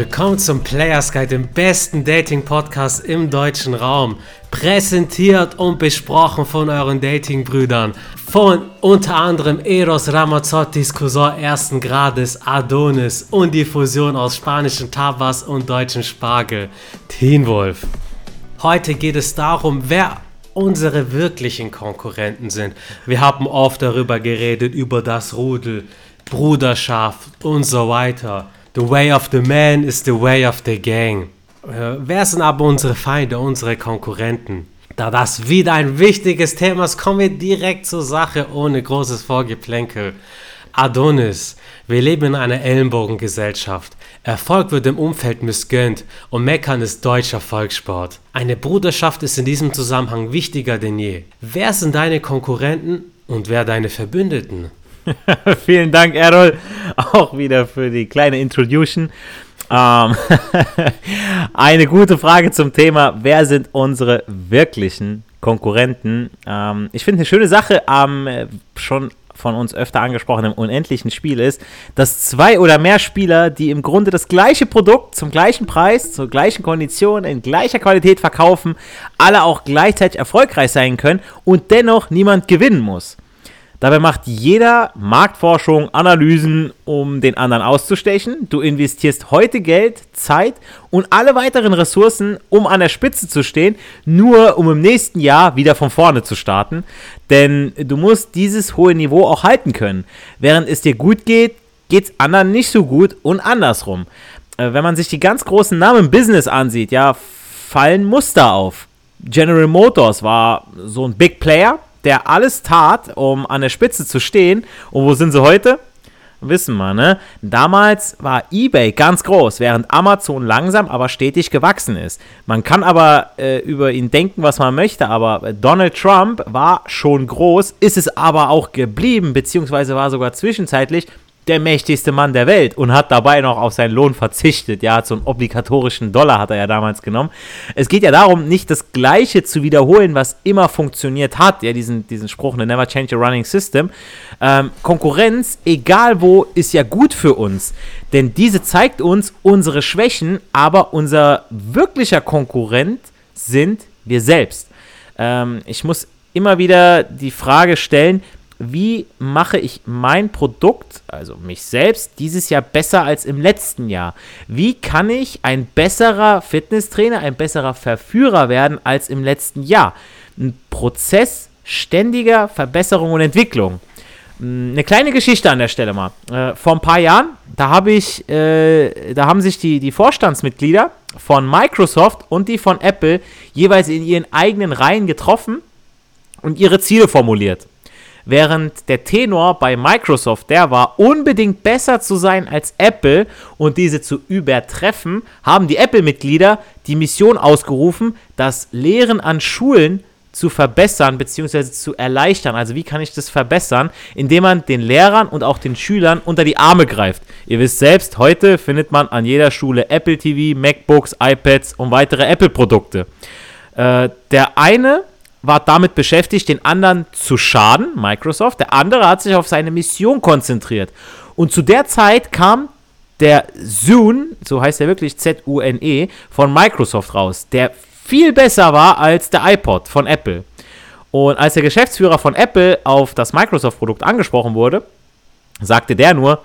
Willkommen zum Players Guide, dem besten Dating-Podcast im deutschen Raum. Präsentiert und besprochen von euren Dating-Brüdern. Von unter anderem Eros Ramazzottis Cousin ersten Grades Adonis und die Fusion aus spanischen Tabas und deutschen Spargel, Teen Wolf. Heute geht es darum, wer unsere wirklichen Konkurrenten sind. Wir haben oft darüber geredet, über das Rudel, Bruderschaft und so weiter. The way of the man is the way of the gang. Äh, wer sind aber unsere Feinde, unsere Konkurrenten? Da das wieder ein wichtiges Thema ist, kommen wir direkt zur Sache ohne großes Vorgeplänkel. Adonis. Wir leben in einer Ellenbogengesellschaft. Erfolg wird im Umfeld missgönnt und Meckern ist deutscher Volkssport. Eine Bruderschaft ist in diesem Zusammenhang wichtiger denn je. Wer sind deine Konkurrenten und wer deine Verbündeten? Vielen Dank, Errol, auch wieder für die kleine Introduction. Ähm, eine gute Frage zum Thema, wer sind unsere wirklichen Konkurrenten? Ähm, ich finde eine schöne Sache am ähm, schon von uns öfter angesprochenen unendlichen Spiel ist, dass zwei oder mehr Spieler, die im Grunde das gleiche Produkt zum gleichen Preis, zur gleichen Kondition, in gleicher Qualität verkaufen, alle auch gleichzeitig erfolgreich sein können und dennoch niemand gewinnen muss. Dabei macht jeder Marktforschung, Analysen, um den anderen auszustechen. Du investierst heute Geld, Zeit und alle weiteren Ressourcen, um an der Spitze zu stehen, nur um im nächsten Jahr wieder von vorne zu starten. Denn du musst dieses hohe Niveau auch halten können. Während es dir gut geht, geht es anderen nicht so gut und andersrum. Äh, wenn man sich die ganz großen Namen im Business ansieht, ja, fallen Muster auf. General Motors war so ein Big Player, der alles tat, um an der Spitze zu stehen. Und wo sind sie heute? Wissen wir, ne? Damals war eBay ganz groß, während Amazon langsam, aber stetig gewachsen ist. Man kann aber äh, über ihn denken, was man möchte, aber Donald Trump war schon groß, ist es aber auch geblieben, beziehungsweise war sogar zwischenzeitlich der mächtigste Mann der Welt und hat dabei noch auf seinen Lohn verzichtet. Ja, so einen obligatorischen Dollar hat er ja damals genommen. Es geht ja darum, nicht das Gleiche zu wiederholen, was immer funktioniert hat. Ja, diesen, diesen Spruch, ne, never change a running system. Ähm, Konkurrenz, egal wo, ist ja gut für uns. Denn diese zeigt uns unsere Schwächen, aber unser wirklicher Konkurrent sind wir selbst. Ähm, ich muss immer wieder die Frage stellen, wie mache ich mein Produkt, also mich selbst, dieses Jahr besser als im letzten Jahr? Wie kann ich ein besserer Fitnesstrainer, ein besserer Verführer werden als im letzten Jahr? Ein Prozess ständiger Verbesserung und Entwicklung. Hm, eine kleine Geschichte an der Stelle mal. Äh, vor ein paar Jahren, da habe ich, äh, da haben sich die, die Vorstandsmitglieder von Microsoft und die von Apple jeweils in ihren eigenen Reihen getroffen und ihre Ziele formuliert während der Tenor bei Microsoft der war, unbedingt besser zu sein als Apple und diese zu übertreffen, haben die Apple-Mitglieder die Mission ausgerufen, das Lehren an Schulen zu verbessern bzw. zu erleichtern. Also wie kann ich das verbessern? Indem man den Lehrern und auch den Schülern unter die Arme greift. Ihr wisst selbst, heute findet man an jeder Schule Apple TV, MacBooks, iPads und weitere Apple-Produkte. Äh, der eine war damit beschäftigt, den anderen zu schaden, Microsoft. Der andere hat sich auf seine Mission konzentriert. Und zu der Zeit kam der Zune, so heißt er wirklich Z-U-N-E, von Microsoft raus, der viel besser war als der iPod von Apple. Und als der Geschäftsführer von Apple auf das Microsoft-Produkt angesprochen wurde, sagte der nur,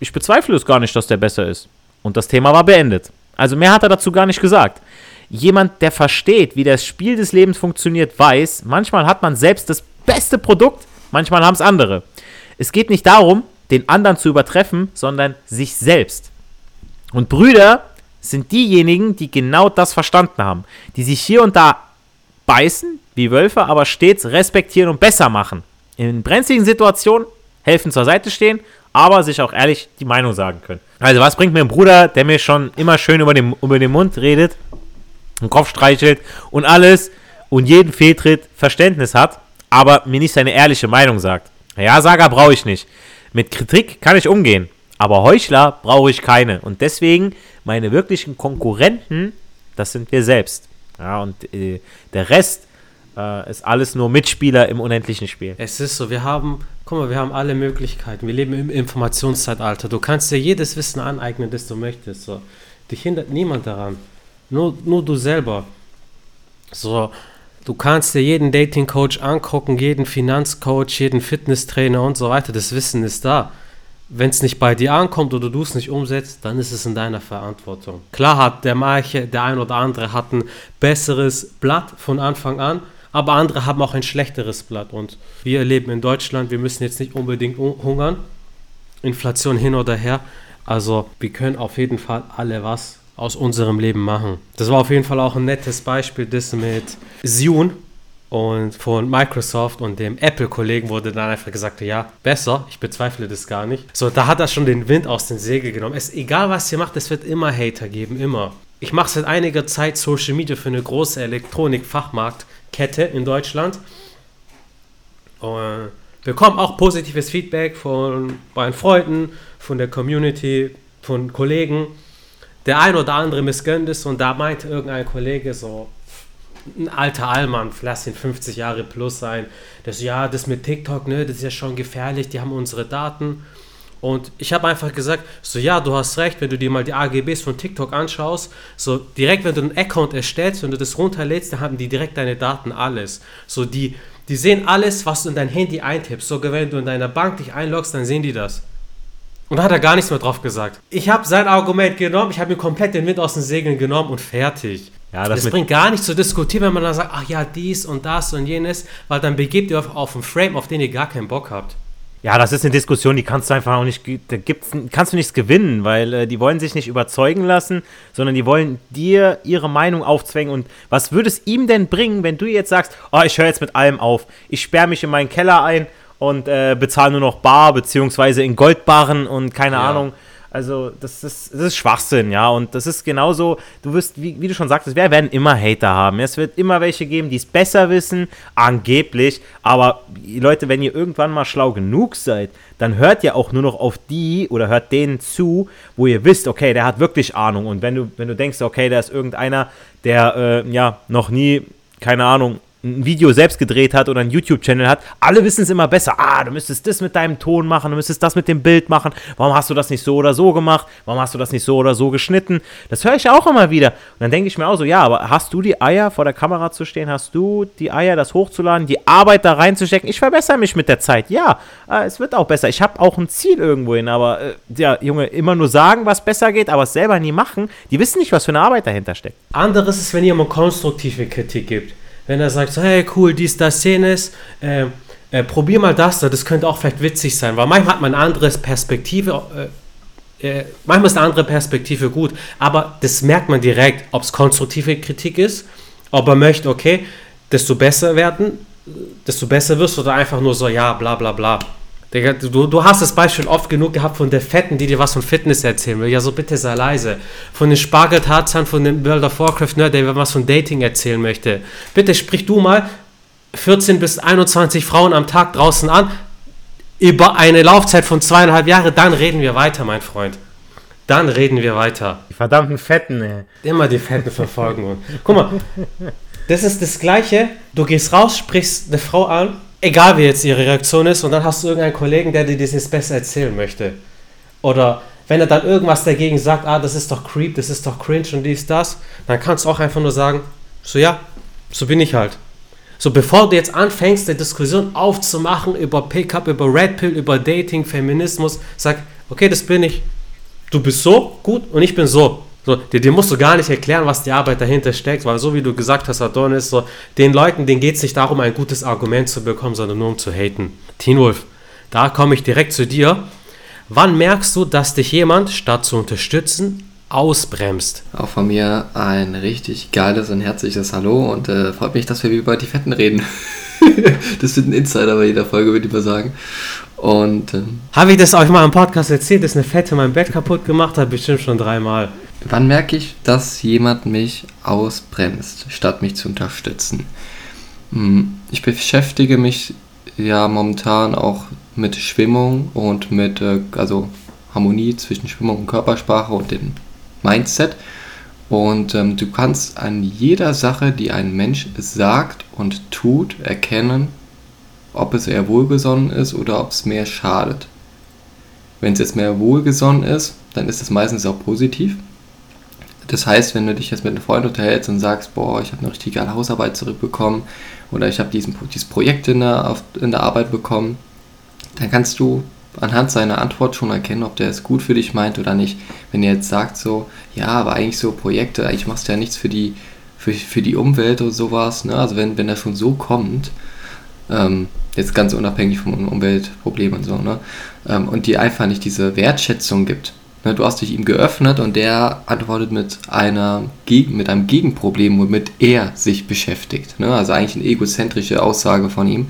ich bezweifle es gar nicht, dass der besser ist. Und das Thema war beendet. Also mehr hat er dazu gar nicht gesagt jemand, der versteht, wie das Spiel des Lebens funktioniert, weiß, manchmal hat man selbst das beste Produkt, manchmal haben es andere. Es geht nicht darum, den anderen zu übertreffen, sondern sich selbst. Und Brüder sind diejenigen, die genau das verstanden haben, die sich hier und da beißen, wie Wölfe, aber stets respektieren und besser machen. In brenzligen Situationen helfen zur Seite stehen, aber sich auch ehrlich die Meinung sagen können. Also was bringt mir ein Bruder, der mir schon immer schön über den, über den Mund redet, den Kopf streichelt und alles und jeden Fehltritt Verständnis hat, aber mir nicht seine ehrliche Meinung sagt. Ja, Saga brauche ich nicht. Mit Kritik kann ich umgehen, aber Heuchler brauche ich keine. Und deswegen meine wirklichen Konkurrenten, das sind wir selbst. Ja, und äh, der Rest äh, ist alles nur Mitspieler im unendlichen Spiel. Es ist so, wir haben Guck mal, wir haben alle Möglichkeiten. Wir leben im Informationszeitalter. Du kannst dir jedes Wissen aneignen, das du möchtest. So. Dich hindert niemand daran. Nur, nur du selber. So, du kannst dir jeden Dating-Coach angucken, jeden Finanzcoach, jeden Fitnesstrainer und so weiter. Das Wissen ist da. Wenn es nicht bei dir ankommt oder du es nicht umsetzt, dann ist es in deiner Verantwortung. Klar hat der manche, der ein oder andere hat ein besseres Blatt von Anfang an, aber andere haben auch ein schlechteres Blatt. Und wir leben in Deutschland, wir müssen jetzt nicht unbedingt hungern. Inflation hin oder her. Also wir können auf jeden Fall alle was aus unserem Leben machen. Das war auf jeden Fall auch ein nettes Beispiel, das mit Zune und von Microsoft und dem Apple-Kollegen wurde dann einfach gesagt, ja, besser, ich bezweifle das gar nicht. So, da hat er schon den Wind aus den Segeln genommen. Es egal, was ihr macht, es wird immer Hater geben, immer. Ich mache seit einiger Zeit Social Media für eine große Elektronik-Fachmarktkette in Deutschland. Und bekomme auch positives Feedback von meinen Freunden, von der Community, von Kollegen. Der ein oder andere missgönnt es und da meinte irgendein Kollege so, ein alter Allmann, lass ihn 50 Jahre plus sein, das ja, das mit TikTok, ne, das ist ja schon gefährlich, die haben unsere Daten. Und ich habe einfach gesagt, so ja, du hast recht, wenn du dir mal die AGBs von TikTok anschaust, so direkt, wenn du einen Account erstellst, wenn du das runterlädst, dann haben die direkt deine Daten alles. So die, die sehen alles, was du in dein Handy eintippst. Sogar wenn du in deiner Bank dich einloggst, dann sehen die das. Und da hat er gar nichts mehr drauf gesagt. Ich habe sein Argument genommen, ich habe mir komplett den Wind aus den Segeln genommen und fertig. Ja, das, das bringt gar nichts zu diskutieren, wenn man dann sagt, ach ja, dies und das und jenes, weil dann begebt ihr auf, auf einen Frame, auf den ihr gar keinen Bock habt. Ja, das ist eine Diskussion, die kannst du einfach auch nicht, da gibt's, kannst du nichts gewinnen, weil äh, die wollen sich nicht überzeugen lassen, sondern die wollen dir ihre Meinung aufzwängen. Und was würde es ihm denn bringen, wenn du jetzt sagst, oh, ich höre jetzt mit allem auf, ich sperre mich in meinen Keller ein und äh, bezahle nur noch Bar, beziehungsweise in Goldbarren und keine ja. Ahnung also, das ist, das ist Schwachsinn, ja. Und das ist genauso, du wirst, wie, wie du schon sagtest, wir werden immer Hater haben. Es wird immer welche geben, die es besser wissen, angeblich. Aber Leute, wenn ihr irgendwann mal schlau genug seid, dann hört ihr auch nur noch auf die oder hört denen zu, wo ihr wisst, okay, der hat wirklich Ahnung. Und wenn du, wenn du denkst, okay, der ist irgendeiner, der äh, ja noch nie, keine Ahnung, ein Video selbst gedreht hat oder einen YouTube-Channel hat, alle wissen es immer besser. Ah, du müsstest das mit deinem Ton machen, du müsstest das mit dem Bild machen. Warum hast du das nicht so oder so gemacht? Warum hast du das nicht so oder so geschnitten? Das höre ich auch immer wieder. Und dann denke ich mir auch so, ja, aber hast du die Eier, vor der Kamera zu stehen? Hast du die Eier, das hochzuladen, die Arbeit da reinzustecken? Ich verbessere mich mit der Zeit. Ja, äh, es wird auch besser. Ich habe auch ein Ziel irgendwohin, aber äh, ja, Junge, immer nur sagen, was besser geht, aber es selber nie machen. Die wissen nicht, was für eine Arbeit dahinter steckt. Anderes ist, wenn jemand konstruktive Kritik gibt wenn er sagt, so, hey, cool, dies, das, jenes, äh, äh, probier mal das, das könnte auch vielleicht witzig sein, weil manchmal hat man eine andere Perspektive, äh, äh, manchmal ist eine andere Perspektive gut, aber das merkt man direkt, ob es konstruktive Kritik ist, ob er möchte, okay, desto besser werden, desto besser wirst oder einfach nur so, ja, bla bla bla. Digga, du, du hast das Beispiel oft genug gehabt von der Fetten, die dir was von Fitness erzählen will. Ja, so bitte sei leise. Von den Spargeltarzan, von dem World of Warcraft Nerd, der was von Dating erzählen möchte. Bitte sprich du mal 14 bis 21 Frauen am Tag draußen an über eine Laufzeit von zweieinhalb Jahren, dann reden wir weiter, mein Freund. Dann reden wir weiter. Die verdammten Fetten, ey. Immer die Fetten verfolgen. Guck mal, das ist das Gleiche. Du gehst raus, sprichst eine Frau an egal wie jetzt ihre Reaktion ist, und dann hast du irgendeinen Kollegen, der dir das jetzt besser erzählen möchte. Oder wenn er dann irgendwas dagegen sagt, ah, das ist doch creep, das ist doch cringe und dies, das, dann kannst du auch einfach nur sagen, so ja, so bin ich halt. So, bevor du jetzt anfängst, eine Diskussion aufzumachen über Pickup, über Red Pill, über Dating, Feminismus, sag, okay, das bin ich. Du bist so gut und ich bin so. So, dir, dir, musst du gar nicht erklären, was die Arbeit dahinter steckt, weil so wie du gesagt hast, Adonis, so, den Leuten, denen geht es nicht darum, ein gutes Argument zu bekommen, sondern nur um zu haten. Teen Wolf, da komme ich direkt zu dir. Wann merkst du, dass dich jemand, statt zu unterstützen, ausbremst? Auch von mir ein richtig geiles und herzliches Hallo und äh, freut mich, dass wir über die Fetten reden. das wird ein Insider bei jeder Folge, würde ich mal sagen. Und ähm, habe ich das euch mal im Podcast erzählt, dass eine Fette mein Bett kaputt gemacht hat? Bestimmt schon dreimal. Wann merke ich, dass jemand mich ausbremst, statt mich zu unterstützen? Hm, ich beschäftige mich ja momentan auch mit Schwimmung und mit äh, also Harmonie zwischen Schwimmung und Körpersprache und dem Mindset. Und ähm, du kannst an jeder Sache, die ein Mensch sagt und tut, erkennen, ob es eher wohlgesonnen ist oder ob es mehr schadet. Wenn es jetzt mehr wohlgesonnen ist, dann ist es meistens auch positiv. Das heißt, wenn du dich jetzt mit einem Freund unterhältst und sagst, boah, ich habe eine richtig geile Hausarbeit zurückbekommen oder ich habe dieses Projekt in der, in der Arbeit bekommen, dann kannst du anhand seiner Antwort schon erkennen, ob der es gut für dich meint oder nicht. Wenn er jetzt sagt so, ja, aber eigentlich so Projekte, eigentlich machst du ja nichts für die, für, für die Umwelt oder sowas, ne? Also wenn, wenn er schon so kommt, ähm, jetzt ganz unabhängig vom Umweltproblem und so, ne? Ähm, und dir einfach nicht diese Wertschätzung gibt. Ne? Du hast dich ihm geöffnet und der antwortet mit einer mit einem Gegenproblem, womit er sich beschäftigt. Ne? Also eigentlich eine egozentrische Aussage von ihm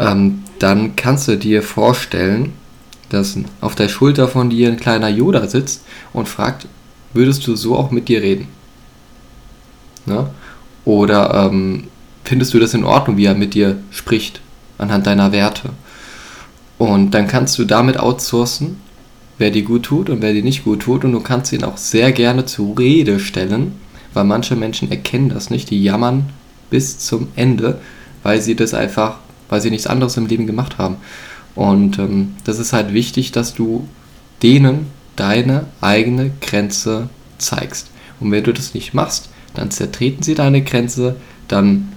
ähm, dann kannst du dir vorstellen, dass auf der Schulter von dir ein kleiner Yoda sitzt und fragt, würdest du so auch mit dir reden? Ne? Oder ähm, findest du das in Ordnung, wie er mit dir spricht, anhand deiner Werte? Und dann kannst du damit outsourcen, wer dir gut tut und wer dir nicht gut tut. Und du kannst ihn auch sehr gerne zur Rede stellen, weil manche Menschen erkennen das nicht. Die jammern bis zum Ende, weil sie das einfach weil sie nichts anderes im Leben gemacht haben. Und ähm, das ist halt wichtig, dass du denen deine eigene Grenze zeigst. Und wenn du das nicht machst, dann zertreten sie deine Grenze, dann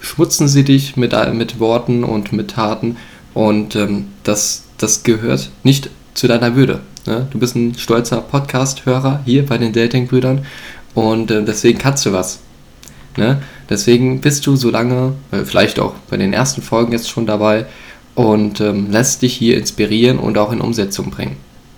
schmutzen sie dich mit, mit Worten und mit Taten und ähm, das, das gehört nicht zu deiner Würde. Ne? Du bist ein stolzer Podcast-Hörer hier bei den Dating-Brüdern und äh, deswegen kannst du was. Ne? Deswegen bist du so lange, äh, vielleicht auch bei den ersten Folgen jetzt schon dabei und ähm, lässt dich hier inspirieren und auch in Umsetzung bringen.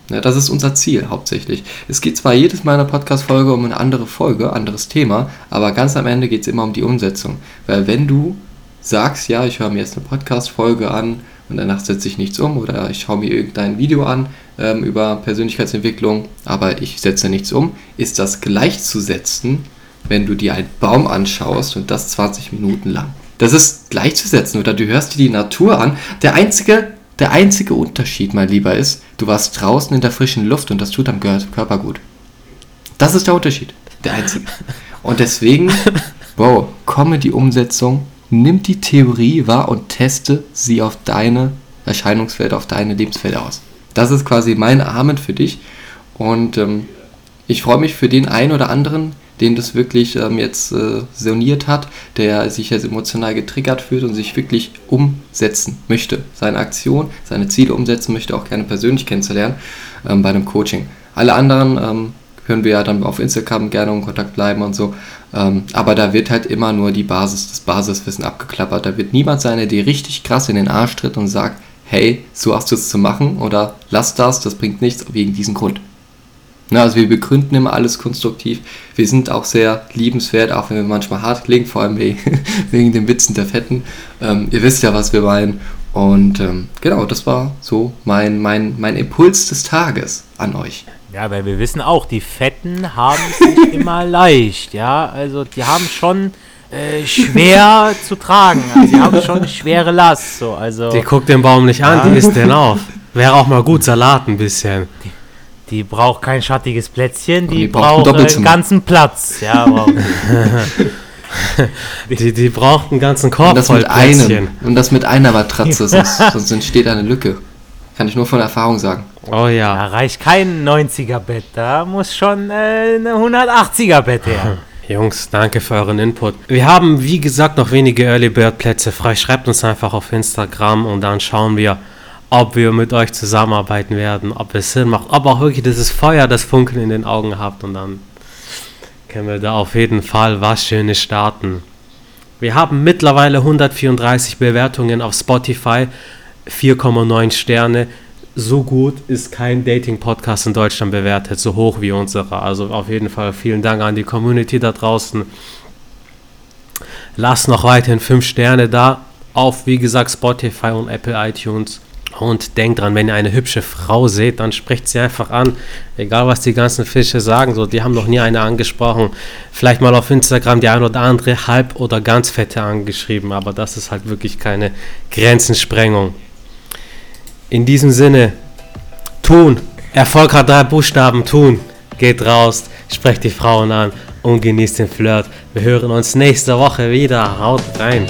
Ja, das ist unser Ziel hauptsächlich. Es geht zwar jedes Mal in einer Podcast-Folge um eine andere Folge, anderes Thema, aber ganz am Ende geht es immer um die Umsetzung. Weil wenn du sagst, ja, ich höre mir jetzt eine Podcast-Folge an und danach setze ich nichts um oder ich schaue mir irgendein Video an ähm, über Persönlichkeitsentwicklung, aber ich setze nichts um, ist das gleichzusetzen wenn du dir einen Baum anschaust und das 20 Minuten lang. Das ist gleichzusetzen oder du hörst dir die Natur an. Der einzige, der einzige Unterschied, mein Lieber, ist, du warst draußen in der frischen Luft und das tut am Körper gut. Das ist der Unterschied. Der einzige. Und deswegen, wow, komme die Umsetzung, nimm die Theorie wahr und teste sie auf deine Erscheinungswelt, auf deine Lebenswelt aus. Das ist quasi mein Amen für dich. Und ähm, ich freue mich für den einen oder anderen, den das wirklich ähm, jetzt äh, soniert hat, der sich jetzt emotional getriggert fühlt und sich wirklich umsetzen möchte. Seine Aktion, seine Ziele umsetzen möchte, auch gerne persönlich kennenzulernen ähm, bei einem Coaching. Alle anderen ähm, können wir ja dann auf Instagram gerne in Kontakt bleiben und so. Ähm, aber da wird halt immer nur die Basis, das Basiswissen abgeklappert. Da wird niemand sein, der dir richtig krass in den Arsch tritt und sagt, hey, so hast du es zu machen oder lass das, das bringt nichts wegen diesem Grund. Na, also wir begründen immer alles konstruktiv. Wir sind auch sehr liebenswert, auch wenn wir manchmal hart klingen, vor allem wegen den Witzen der Fetten. Ähm, ihr wisst ja, was wir meinen. Und ähm, genau, das war so mein, mein, mein Impuls des Tages an euch. Ja, weil wir wissen auch, die Fetten haben es nicht immer leicht. Ja, also die haben schon äh, schwer zu tragen. Also, die haben schon eine schwere Last. So, also, die guckt den Baum nicht an, ja. die isst den auf. Wäre auch mal gut Salat ein bisschen. Die, die braucht kein schattiges Plätzchen, die, die braucht, einen ganzen Platz. Ja, wow. die, die braucht einen ganzen Korb und das voll mit einem Und das mit einer Matratze, sonst, sonst entsteht eine Lücke. Kann ich nur von Erfahrung sagen. Oh ja. Da reicht kein 90er-Bett, da muss schon äh, ein 180er-Bett her. Jungs, danke für euren Input. Wir haben, wie gesagt, noch wenige Early Bird Plätze frei. Schreibt uns einfach auf Instagram und dann schauen wir, ob wir mit euch zusammenarbeiten werden, ob es Sinn macht, ob auch wirklich dieses Feuer, das Funkeln in den Augen habt und dann können wir da auf jeden Fall was Schönes starten. Wir haben mittlerweile 134 Bewertungen auf Spotify, 4,9 Sterne. So gut ist kein Dating-Podcast in Deutschland bewertet, so hoch wie unsere. Also auf jeden Fall vielen Dank an die Community da draußen. Lasst noch weiterhin 5 Sterne da auf, wie gesagt, Spotify und Apple iTunes. Und denkt dran, wenn ihr eine hübsche Frau seht, dann sprecht sie einfach an. Egal, was die ganzen Fische sagen, so, die haben noch nie eine angesprochen. Vielleicht mal auf Instagram die ein oder andere halb oder ganz fette angeschrieben, aber das ist halt wirklich keine Grenzensprengung. In diesem Sinne, tun. Erfolg hat drei Buchstaben, tun. Geht raus, sprecht die Frauen an und genießt den Flirt. Wir hören uns nächste Woche wieder. Haut rein.